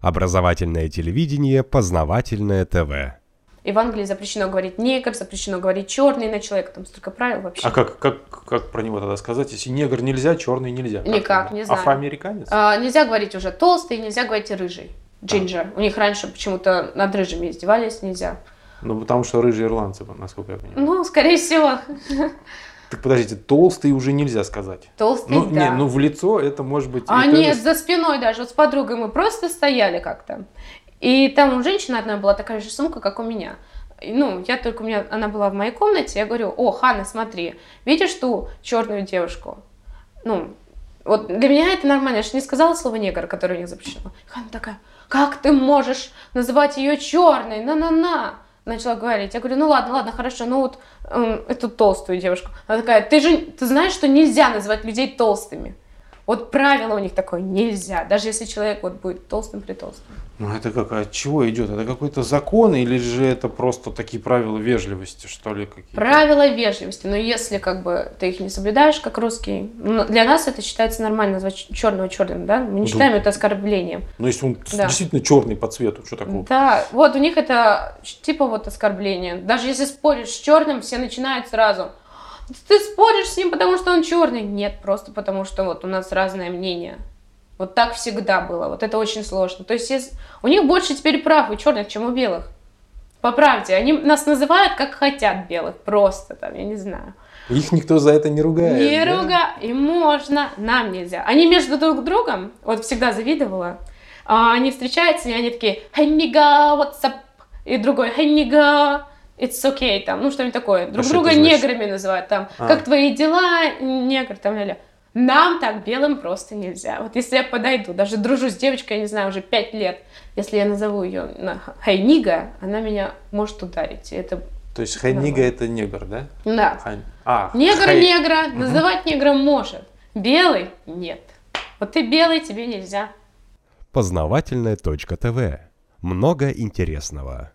Образовательное телевидение, познавательное ТВ. И в Англии запрещено говорить негр, запрещено говорить черный на человека, там столько правил вообще. А как, как, как про него тогда сказать, если негр нельзя, черный нельзя? Как Никак, не знаю. Афроамериканец? А, нельзя говорить уже толстый, нельзя говорить рыжий. Джинджер. У них раньше почему-то над рыжими издевались, нельзя. Ну, потому что рыжие ирландцы, насколько я понимаю. Ну, скорее всего. Так подождите, толстый уже нельзя сказать. Толстый, Ну, да. не, ну в лицо это может быть... А это- нет, за спиной даже. Вот с подругой мы просто стояли как-то. И там у женщины одна была такая же сумка, как у меня. Ну, я только у меня, она была в моей комнате, я говорю, о, Ханна, смотри, видишь ту черную девушку? Ну, вот для меня это нормально, я же не сказала слово негр, которое у них запрещено. И Ханна такая, как ты можешь называть ее черной, на-на-на? Начала говорить. Я говорю, ну ладно, ладно, хорошо, ну вот эм, эту толстую девушку. Она такая, ты же, ты знаешь, что нельзя называть людей толстыми? Вот правило у них такое, нельзя, даже если человек вот будет толстым при толстым. Ну это как, от чего идет? Это какой-то закон или же это просто такие правила вежливости, что ли? Какие Правила вежливости, но если как бы ты их не соблюдаешь, как русский, ну, для нас это считается нормально назвать черного черным, да? Мы не Ну, считаем это оскорблением. Ну если он Да. действительно черный по цвету, что такого? Да, вот у них это типа вот оскорбление. Даже если споришь с черным, все начинают сразу. Ты споришь с ним, потому что он черный? Нет, просто потому что вот у нас разное мнение. Вот так всегда было. Вот это очень сложно. То есть у них больше теперь прав у черных, чем у белых. По правде, они нас называют как хотят белых, просто там, я не знаю. Их никто за это не ругает. Не да? руга, и можно, нам нельзя. Они между друг другом, вот всегда завидовала, а, они встречаются, и они такие, nigga, what's up? И другой, nigga, it's okay, там, ну что-нибудь такое. Друг что друга неграми называют, там, А. как твои дела, негр, там, ля Нам так белым просто нельзя. Вот если я подойду, даже дружу с девочкой, я не знаю, уже пять лет, если я назову ее на nigga, она меня может ударить. Это, То есть хайнига это негр, да? да. Хай- А, Негр хай- негра называть негром может. Белый нет. Вот ты белый, тебе нельзя. Познавательное точка ТВ. Много интересного.